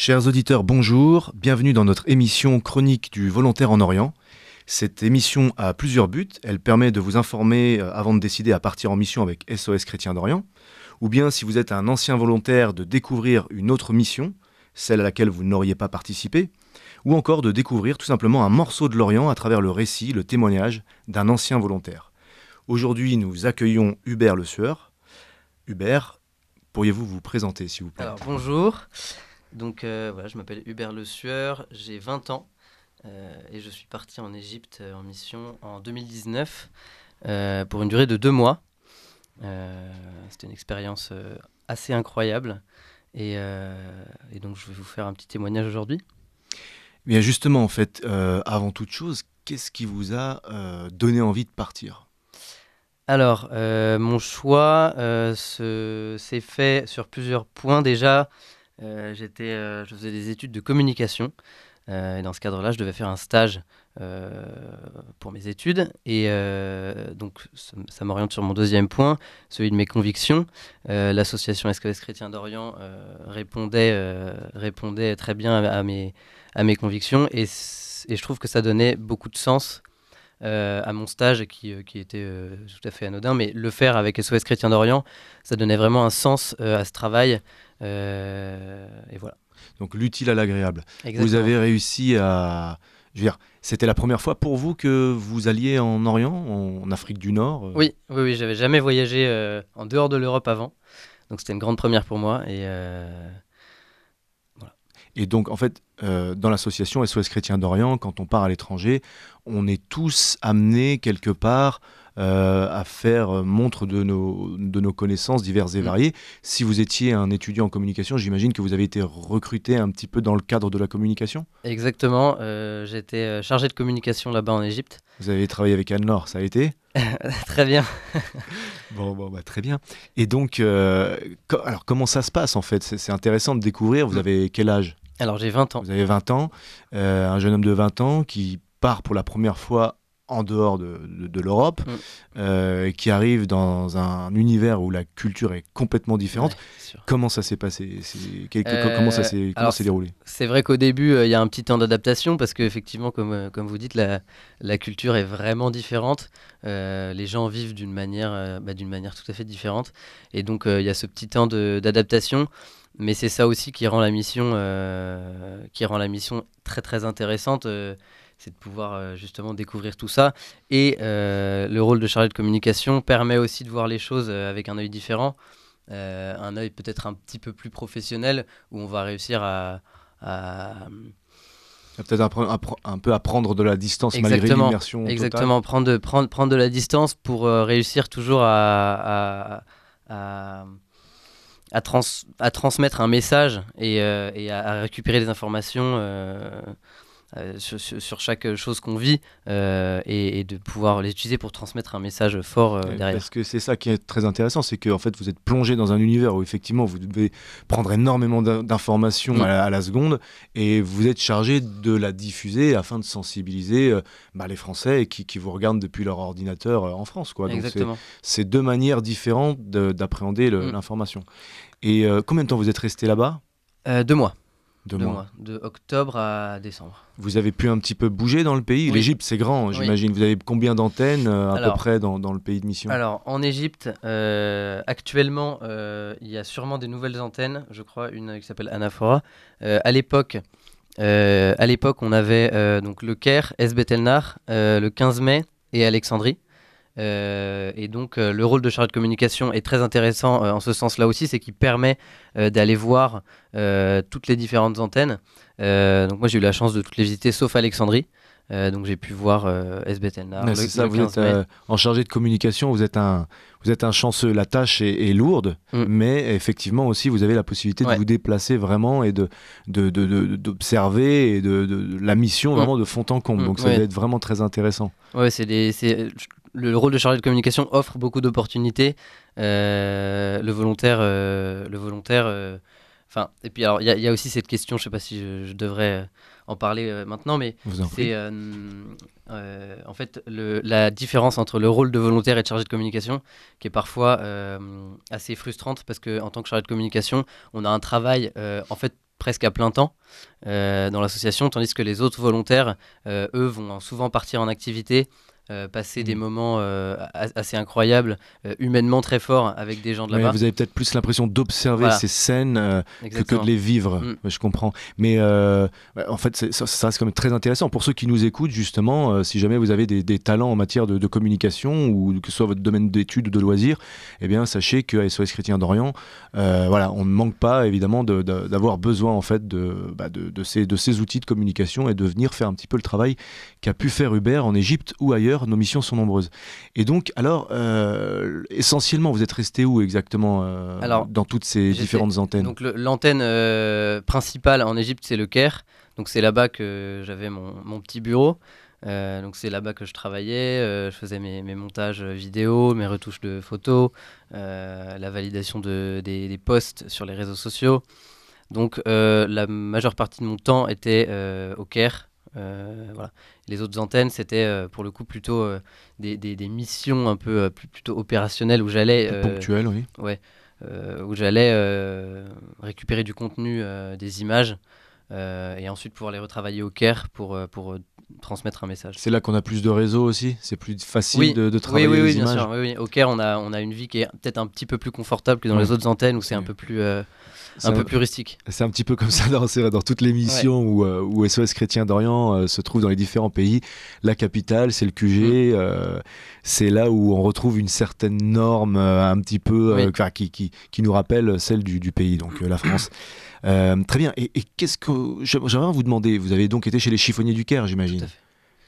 Chers auditeurs, bonjour, bienvenue dans notre émission chronique du volontaire en Orient. Cette émission a plusieurs buts. Elle permet de vous informer euh, avant de décider à partir en mission avec SOS Chrétien d'Orient, ou bien si vous êtes un ancien volontaire de découvrir une autre mission, celle à laquelle vous n'auriez pas participé, ou encore de découvrir tout simplement un morceau de l'Orient à travers le récit, le témoignage d'un ancien volontaire. Aujourd'hui, nous accueillons Hubert Le Sueur. Hubert, pourriez-vous vous présenter, s'il vous plaît? Alors, bonjour. Donc, euh, voilà, je m'appelle Hubert Le Sueur, j'ai 20 ans euh, et je suis parti en Égypte euh, en mission en 2019 pour une durée de deux mois. C'était une expérience assez incroyable et, et, donc je vais vous faire un petit témoignage aujourd'hui. Bien justement, en fait, avant toute chose, qu'est-ce qui vous a donné envie de partir? Alors, mon choix s'est fait sur plusieurs points. Déjà, j'étais, je faisais des études de communication. et dans ce cadre-là, je devais faire un stage pour mes études. Et donc, ça, m'oriente sur mon deuxième point, celui de mes convictions. L'association SKS Chrétien d'Orient répondait, répondait très bien à, mes, à mes convictions. Et, et, je trouve que ça donnait beaucoup de sens euh, à mon stage qui, euh, qui était euh, tout à fait anodin, mais le faire avec SOS Chrétien d'Orient, ça donnait vraiment un sens à ce travail. et voilà. Donc l'utile à l'agréable. Vous avez réussi à... Je veux dire, c'était la première fois pour vous que vous alliez en Orient, en Afrique du Nord Oui, oui, oui j'avais jamais voyagé en dehors de l'Europe avant. Donc c'était une grande première pour moi. Et et donc, en fait, euh, dans l'association SOS Chrétien d'Orient, quand on part à l'étranger, on est tous amenés quelque part euh, à faire montre de nos, de nos connaissances diverses et mm. variées. Si vous étiez un étudiant en communication, j'imagine que vous avez été recruté un petit peu dans le cadre de la communication Exactement. Euh, J'étais chargé de communication là-bas en Égypte. Vous avez travaillé avec Anne-Laure, ça a été? Très bien. bon, bon bah, très bien. Et donc, alors comment ça se passe en fait? C'est intéressant de découvrir. Vous mm. avez quel âge? Alors j'ai 20 ans. Vous avez 20 ans, euh, un jeune homme de 20 ans qui part pour la première fois en dehors de, de, l'Europe, mm. euh, qui arrive dans un univers où la culture est complètement différente. comment ça s'est passé? Euh, Comment ça s'est déroulé? C'est vrai qu'au début, il y a un petit temps d'adaptation parce qu'effectivement, comme, comme vous dites, la, la, culture est vraiment différente. les gens vivent d'une manière, bah, d'une manière tout à fait différente. Et donc, il y a ce petit temps d'adaptation mais c'est ça aussi qui rend la mission, euh, qui rend la mission très très intéressante, euh, c'est de pouvoir euh, justement découvrir tout ça. Et le rôle de chargé de communication permet aussi de voir les choses avec un œil différent, un œil peut-être un petit peu plus professionnel, où on va réussir à, peut-être un, un, peu à prendre de la distance malgré l'immersion. Exactement, prendre prendre, prendre de la distance pour réussir toujours à, à à, trans à, transmettre un message et, euh, et à, récupérer des informations euh, euh, sur, chaque chose qu'on vit et, de pouvoir les utiliser pour transmettre un message fort derrière. Parce que c'est ça qui est très intéressant, c'est que en fait vous êtes plongé dans un univers où effectivement vous devez prendre énormément d'informations à, la seconde et vous êtes chargé de la diffuser afin de sensibiliser bah, les Français qui, qui, vous regardent depuis leur ordinateur en France. Quoi. Donc c'est deux manières différentes d'appréhender mm. l'information. Et euh, combien de temps vous êtes resté là-bas? Euh, Deux mois. Deux, mois. De octobre à décembre. Vous avez pu un petit peu bouger dans le pays L'Égypte, c'est grand, j'imagine. Vous avez combien d'antennes euh, à peu près dans, dans, le pays de mission? Alors, en Égypte, actuellement, il y a sûrement des nouvelles antennes. Je crois une qui s'appelle Anaphora. à l'époque, à l'époque, on avait donc le Caire, Esbet El Nar, le 15 mai et Alexandrie. Euh, et donc euh, le rôle de chargé de communication est très intéressant euh, en ce sens-là aussi, c'est qu'il permet d'aller voir toutes les différentes antennes. donc moi j'ai eu la chance de toutes les visiter sauf Alexandrie. donc j'ai pu voir euh, C'est ça, vous êtes en chargé de communication, vous êtes un, vous êtes un chanceux. La tâche est, lourde, mm. mais effectivement aussi vous avez la possibilité de vous déplacer vraiment et de d'observer et de, la mission mm. vraiment de fond en comble. Mm. Donc ça va être vraiment très intéressant. Ouais, c'est le rôle de chargé de communication offre beaucoup d'opportunités. Euh, le volontaire, euh, le volontaire. Euh, enfin, et puis alors, il y, a aussi cette question. Je ne sais pas si je, devrais en parler maintenant, mais c'est en fait le, la différence entre le rôle de volontaire et de chargé de communication, qui est parfois assez frustrante parce que en tant que chargé de communication, on a un travail en fait presque à plein temps dans l'association, tandis que les autres volontaires, eux, vont souvent partir en activité euh, passer des mm. moments euh, assez incroyables, euh, humainement très forts avec des gens de là-bas. vous avez peut-être plus l'impression d'observer ces scènes que, que, de les vivre. Mm. Je comprends. Mais en fait, ça, ça, reste quand même très intéressant. Pour ceux qui nous écoutent, justement, si jamais vous avez des, talents en matière de, communication ou que ce soit votre domaine d'études ou de loisirs, eh bien, sachez que SOS Chrétien d'Orient, voilà, on ne manque pas évidemment d'avoir besoin en fait bah, de, de, ces, de ces outils de communication et de venir faire un petit peu le travail qu'a pu faire Hubert en Égypte ou ailleurs nos missions sont nombreuses. Et donc, alors, euh, essentiellement, vous êtes resté où exactement euh, alors, dans toutes ces différentes antennes? Donc, l'antenne euh, principale en Égypte, c'est le Caire. Donc, c'est là-bas que j'avais mon, petit bureau. donc c'est là-bas que je travaillais, je faisais mes, montages vidéo, mes retouches de photos, la validation de, des, des, posts sur les réseaux sociaux. Donc la majeure partie de mon temps était au Caire, euh, voilà. Les autres antennes, c'était euh, pour le coup plutôt euh, des, des, missions un peu plutôt opérationnelles où j'allais. Ponctuelles, oui. Ouais. où j'allais récupérer du contenu, des images, et ensuite pouvoir les retravailler au Caire pour, pour transmettre un message. C'est là qu'on a plus de réseaux aussi C'est plus facile de, de, travailler oui, oui, les oui, images bien sûr. Oui, Au Caire, on a, on a une vie qui est peut-être un petit peu plus confortable que dans les autres antennes où c'est un peu plus un, peu plus rustique. C'est un petit peu comme ça dans, dans toutes les missions où, euh, où, SOS Chrétien d'Orient euh, se trouve dans les différents pays. La capitale, c'est le QG. Mm. Euh, c'est là où on retrouve une certaine norme un petit peu qui, qui, qui, nous rappelle celle du, du pays, donc la France. très bien. Et, et qu'est-ce que j'aimerais vous demander Vous avez donc été chez les chiffonniers du Caire, j'imagine?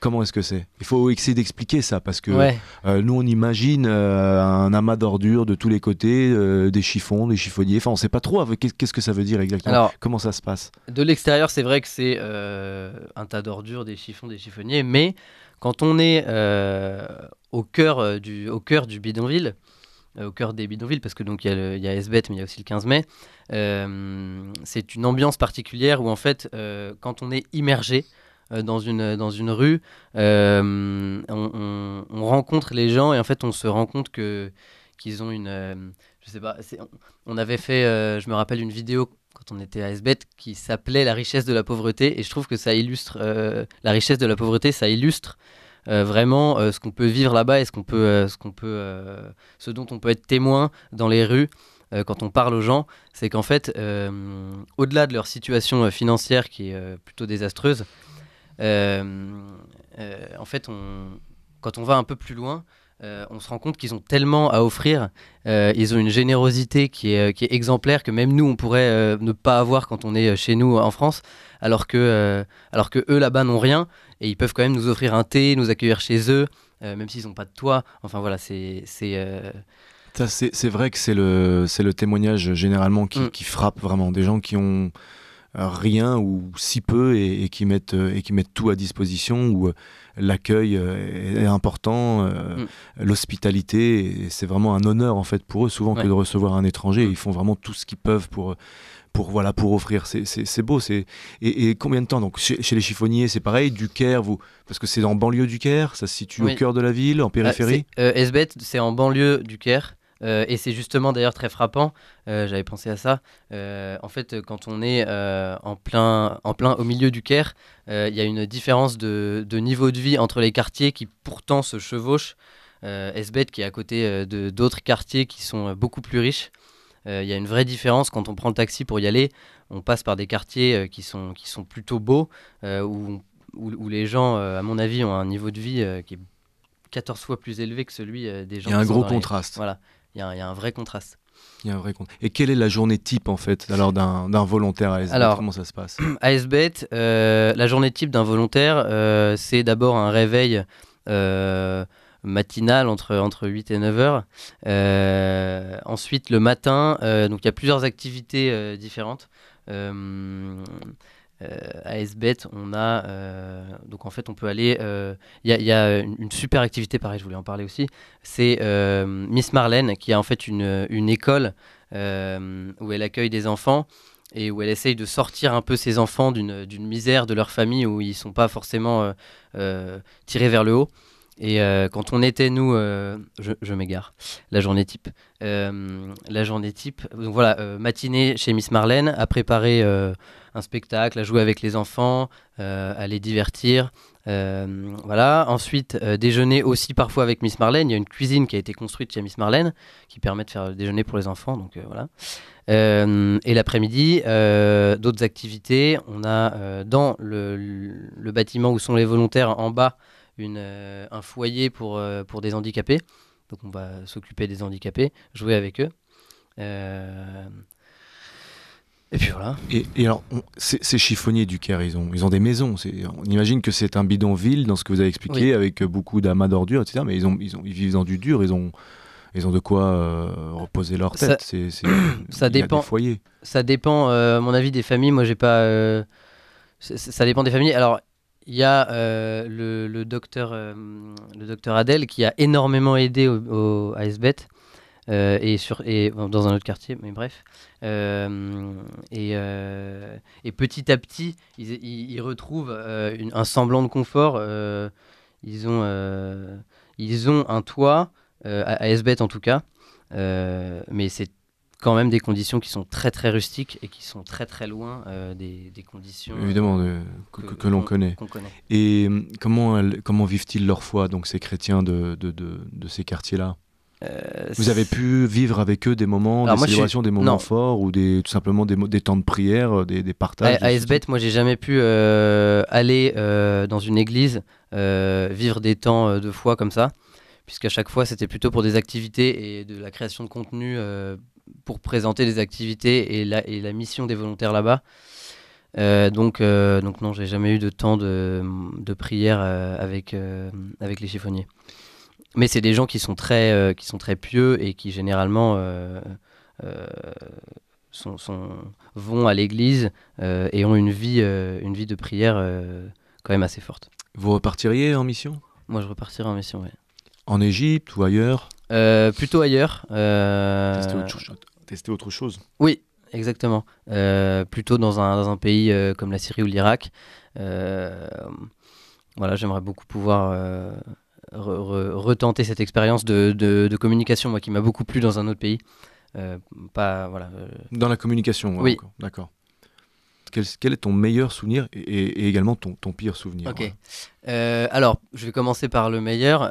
Comment est-ce que c'est? Il faut essayer d'expliquer ça parce que euh, nous on imagine euh, un amas d'ordures de tous les côtés, euh, des chiffons, des chiffonniers. Enfin, on ne sait pas trop qu'est-ce que ça veut dire exactement. Comment ça se passe? De l'extérieur, c'est vrai que c'est un tas d'ordures, des chiffons, des chiffonniers, mais quand on est au cœur du au cœur du bidonville, au cœur des bidonvilles, parce que donc il y, y, a SBET, mais il y a aussi le 15 mai. c'est une ambiance particulière où en fait, quand on est immergé dans, une, dans une rue, euh, on, rencontre les gens et en fait on se rend compte que qu'ils ont une... Euh, je sais pas, on avait fait, je me rappelle, une vidéo quand on était à SBET qui s'appelait La richesse de la pauvreté et je trouve que ça illustre, la richesse de la pauvreté, ça illustre vraiment ce qu'on peut vivre là-bas et ce peut, ce qu'on peut, ce dont on peut être témoin dans les rues quand on parle aux gens, c'est qu'en fait, au-delà de leur situation financière qui est plutôt désastreuse, euh, euh, en fait, on, quand on va un peu plus loin, euh, on se rend compte qu'ils ont tellement à offrir, ils ont une générosité qui est, qui est, exemplaire que même nous, on pourrait ne pas avoir quand on est chez nous en France, alors que, alors que eux là-bas n'ont rien, et ils peuvent quand même nous offrir un thé, nous accueillir chez eux, même s'ils n'ont pas de toit. Enfin voilà, c'est... C'est vrai que c'est le, le témoignage généralement qui, mm. qui, frappe vraiment. Des gens qui ont rien ou si peu et, qui mettent, et qui mettent tout à disposition, où euh, l'accueil euh, est important, euh, mm. l'hospitalité, c'est vraiment un honneur en fait pour eux, souvent que de recevoir un étranger. Mm. Ils font vraiment tout ce qu'ils peuvent pour pour voilà pour offrir c'est beau c'est et, combien de temps? Donc chez, les chiffonniers c'est pareil du Caire vous parce que c'est en banlieue du Caire ça se situe au cœur de la ville en périphérie? euh, c'est en banlieue du Caire euh, et c'est justement d'ailleurs très frappant, euh, j'avais pensé à ça. Euh, en fait, quand on est en, plein, en plein au milieu du Caire, il y a une différence de, niveau de vie entre les quartiers qui pourtant se chevauchent. Esbet qui est à côté de d'autres quartiers qui sont beaucoup plus riches. Il y a une vraie différence quand on prend le taxi pour y aller. On passe par des quartiers qui, sont, qui sont plutôt beaux, où, où, les gens, à mon avis, ont un niveau de vie qui est 14 fois plus élevé que celui des gens. Il y a un gros contraste. Voilà il y, a un vrai contraste. Il y a un vrai Et quelle est la journée type en fait alors d'un volontaire à ASBET Comment ça se passe? À ASBET, euh, la journée type d'un volontaire, euh, c'est d'abord un réveil euh, matinal entre, entre 8 et 9 heures. ensuite, le matin, donc il y a plusieurs activités différentes. Euh, à SBET, on a euh, donc en fait on peut aller. Euh, il y, a une, super activité, pareil, je voulais en parler aussi. C'est Miss Marlène qui a en fait une, une école où elle accueille des enfants et où elle essaye de sortir un peu ses enfants d'une misère de leur famille où ils sont pas forcément tirés vers le haut. Et quand on était, nous, je, je m'égare, la journée type. la journée type, donc voilà, matinée chez Miss Marlène, à préparer un spectacle, à jouer avec les enfants, à les divertir. voilà. Ensuite, déjeuner aussi parfois avec Miss Marlène. Il y a une cuisine qui a été construite chez Miss Marlène qui permet de faire déjeuner pour les enfants. Donc voilà. Euh, et l'après-midi, euh, d'autres activités. On a euh, dans le, bâtiment où sont les volontaires en bas une, un foyer pour, pour des handicapés. Donc on va s'occuper des handicapés, jouer avec eux. Et puis voilà. Et, alors, ces chiffonniers du Caire, ils ont, ils ont des maisons. On imagine que c'est un bidonville dans ce que vous avez expliqué, avec beaucoup d'amas d'ordures, etc. Mais ils, ont, ils, ont, ils vivent dans du dur, ils ont, ils ont de quoi euh, reposer leur tête. Ça, c'est, ça dépend. Ça dépend, euh, à mon avis, des familles. Moi, j'ai pas. Euh, ça dépend des familles. Alors, il y a le, le, docteur, le docteur Adèle qui a énormément aidé à SBET. et, sur, et dans un autre quartier, mais bref. et, et, petit à petit, ils, retrouvent un semblant de confort. ils, ont, ils ont un toit, euh, à, SBET en tout cas. Euh, mais c'est quand même des conditions qui sont très très rustiques et qui sont très très loin euh, des, conditions évidemment que, l'on connaît. Et comment comment vivent-ils leur foi donc ces chrétiens de, de, de, ces quartiers-là? Vous avez pu vivre avec eux des moments, des célébrations, des moments forts ou des, tout simplement des, des temps de prière, des, des partages À, SBET, moi j'ai jamais pu aller dans une église, vivre des temps de foi comme ça puisqu'à chaque fois c'était plutôt pour des activités et de la création de contenu euh, pour présenter des activités et la, et la mission des volontaires là-bas. Euh, donc, euh, donc non, j'ai jamais eu de temps de, de prière avec, avec les chiffonniers. Mais c'est des gens qui sont très, qui sont très pieux et qui généralement sont, sont, vont à l'église et ont une vie, une vie de prière quand même assez forte. Vous repartiriez en mission? Moi, je repartirais en mission, oui. En Égypte ou ailleurs? Euh, Plutôt ailleurs. Euh, tester, autre chose. Oui, exactement. Euh, plutôt dans un, dans un pays comme la Syrie ou l'Irak. voilà, j'aimerais beaucoup pouvoir retenter cette expérience de, de, communication, moi, qui m'a beaucoup plu dans un autre pays. pas, voilà, Dans la communication, oui. D'accord quel, est ton meilleur souvenir et, également ton, ton, pire souvenir Ok. Alors, je vais commencer par le meilleur.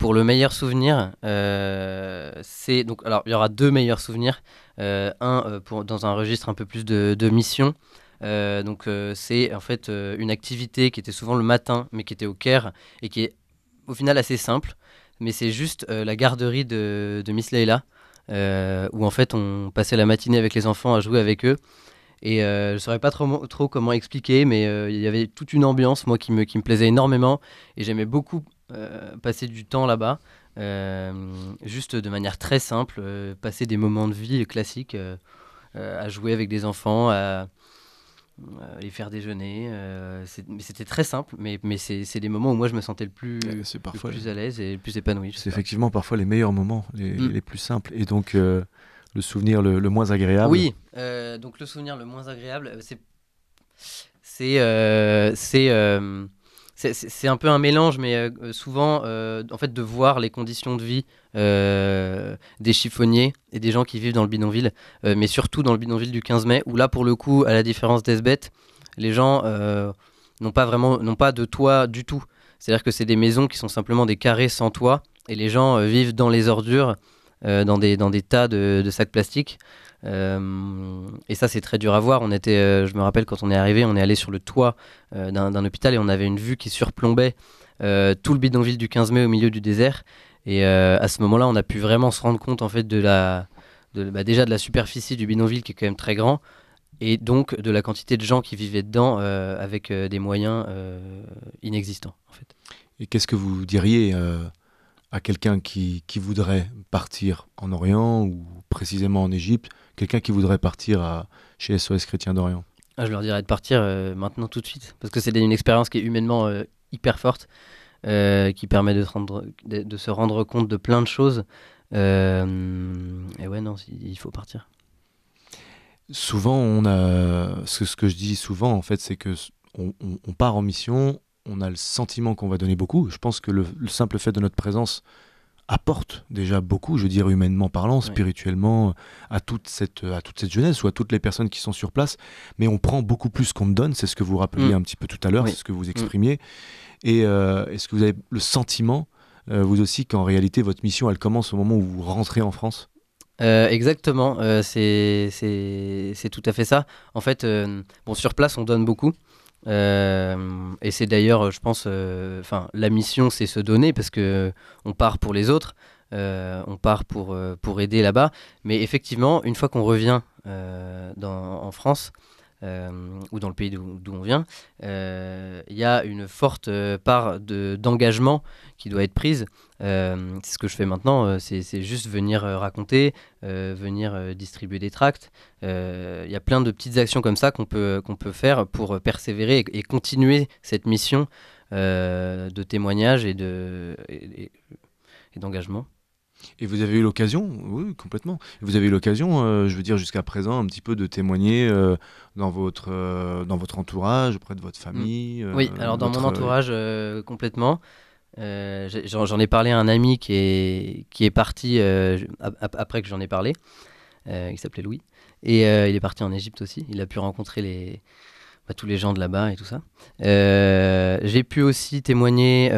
Euh, pour le meilleur souvenir, euh, c'est donc alors il y aura deux meilleurs souvenirs. un pour dans un registre un peu plus de, de mission. donc c'est en fait une activité qui était souvent le matin, mais qui était au Caire et qui est au final assez simple. Mais c'est juste la garderie de, de Miss Leila. où en fait on passait la matinée avec les enfants à jouer avec eux et euh, je ne saurais pas trop, trop comment expliquer, mais euh, il y avait toute une ambiance, moi, qui me, qui me plaisait énormément. Et j'aimais beaucoup euh, passer du temps là-bas, juste de manière très simple, passer des moments de vie classiques, à jouer avec des enfants, à, les faire déjeuner. c'était très simple, mais, mais c'est des moments où moi je me sentais le plus, plus à l'aise et le plus épanoui. C'est effectivement parfois les meilleurs moments, les, mm. les plus simples. Et donc le souvenir le, moins agréable Oui, euh, donc le souvenir le moins agréable, euh, c'est c'est euh, c'est un peu un mélange, mais souvent, en fait, de voir les conditions de vie des chiffonniers et des gens qui vivent dans le bidonville, mais surtout dans le bidonville du 15 mai, où là, pour le coup, à la différence d'Esbet, les gens n'ont pas vraiment, n'ont pas de toit du tout. C'est-à-dire que c'est des maisons qui sont simplement des carrés sans toit, et les gens vivent dans les ordures euh, dans, des, dans des tas de, sacs plastiques. Euh, et ça, c'est très dur à voir. On était, euh, je me rappelle quand on est arrivé, on est allé sur le toit d'un hôpital et on avait une vue qui surplombait tout le bidonville du 15 mai au milieu du désert. Et à ce moment-là, on a pu vraiment se rendre compte en fait de la, bah, déjà de la superficie du bidonville qui est quand même très grand et donc de la quantité de gens qui vivaient dedans avec des moyens inexistants en fait. Et qu'est-ce que vous diriez à quelqu'un qui, qui, voudrait partir en Orient ou précisément en Égypte, quelqu'un qui voudrait partir à, chez SOS Chrétien d'Orient ah, Je leur dirais de partir euh, maintenant tout de suite, parce que c'est une expérience qui est humainement euh, hyper forte, euh, qui permet de, rendre, de, se rendre compte de plein de choses. et ouais, non, il faut partir. Souvent, on a ce, ce que je dis souvent, en fait, c'est que on, on, part en mission on a le sentiment qu'on va donner beaucoup. Je pense que le, simple fait de notre présence apporte déjà beaucoup, je veux dire humainement parlant, spirituellement, à toute, cette, à toute cette jeunesse ou à toutes les personnes qui sont sur place. Mais on prend beaucoup plus qu'on ne donne, c'est ce que vous rappeliez mm. un petit peu tout à l'heure, c'est ce que vous mm. exprimiez. Et euh, est-ce que vous avez le sentiment, euh, vous aussi, qu'en réalité, votre mission, elle commence au moment où vous rentrez en France? Euh, exactement, c'est tout à fait ça. En fait, bon, sur place, on donne beaucoup. Euh, et c'est d'ailleurs, je pense, euh, enfin, la mission, c'est se donner parce que on part pour les autres, euh, on part pour, pour aider là-bas. Mais effectivement, une fois qu'on revient en France, ou dans le pays d'où on vient, euh, il y a une forte euh, part d'engagement qui doit être prise. c'est ce que je fais maintenant, c'est juste venir raconter, venir distribuer des tracts. Il y a plein de petites actions comme ça qu'on peut, qu'on peut faire pour persévérer et, continuer cette mission de témoignage et d'engagement. Et vous avez eu l'occasion, oui, complètement. Vous avez eu l'occasion, euh, je veux dire, jusqu'à présent, un petit peu de témoigner euh, dans, votre, euh, dans votre entourage, auprès de votre mm. famille. oui, alors dans mon entourage, complètement. j'en ai parlé à un ami qui est, qui est parti après que j'en ai parlé, il s'appelait Louis. Et il est parti en Égypte aussi. Il a pu rencontrer les, bah, tous les gens de là-bas et tout ça. J'ai pu aussi témoigner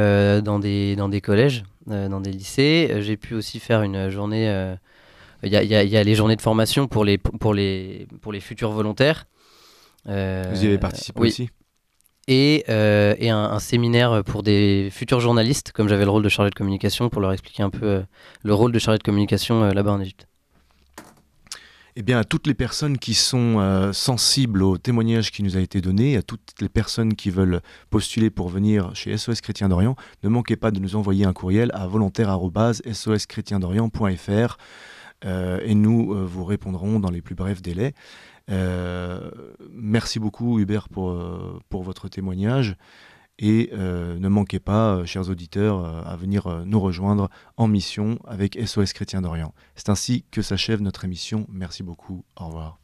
dans, des, dans des collèges dans des lycées. Euh, j'ai pu aussi faire une journée. Euh, il y, y, a les journées de formation pour les, pour les, pour les futurs volontaires. Vous y avez participé aussi? Et, et un, séminaire pour des futurs journalistes, comme j'avais le rôle de chargé de communication, pour leur expliquer un peu le rôle de chargé de communication là-bas en Égypte eh bien, à toutes les personnes qui sont euh, sensibles au témoignage qui nous a été donné, à toutes les personnes qui veulent postuler pour venir chez SOS Chrétien d'Orient, ne manquez pas de nous envoyer un courriel à volontaire.soschrétiendorient.fr euh, et nous euh, vous répondrons dans les plus brefs délais. merci beaucoup Hubert pour, pour votre témoignage. Et euh, ne manquez pas, euh, chers auditeurs, euh, à venir nous rejoindre en mission avec SOS Chrétien d'Orient. C'est ainsi que s'achève notre émission. Merci beaucoup. Au revoir.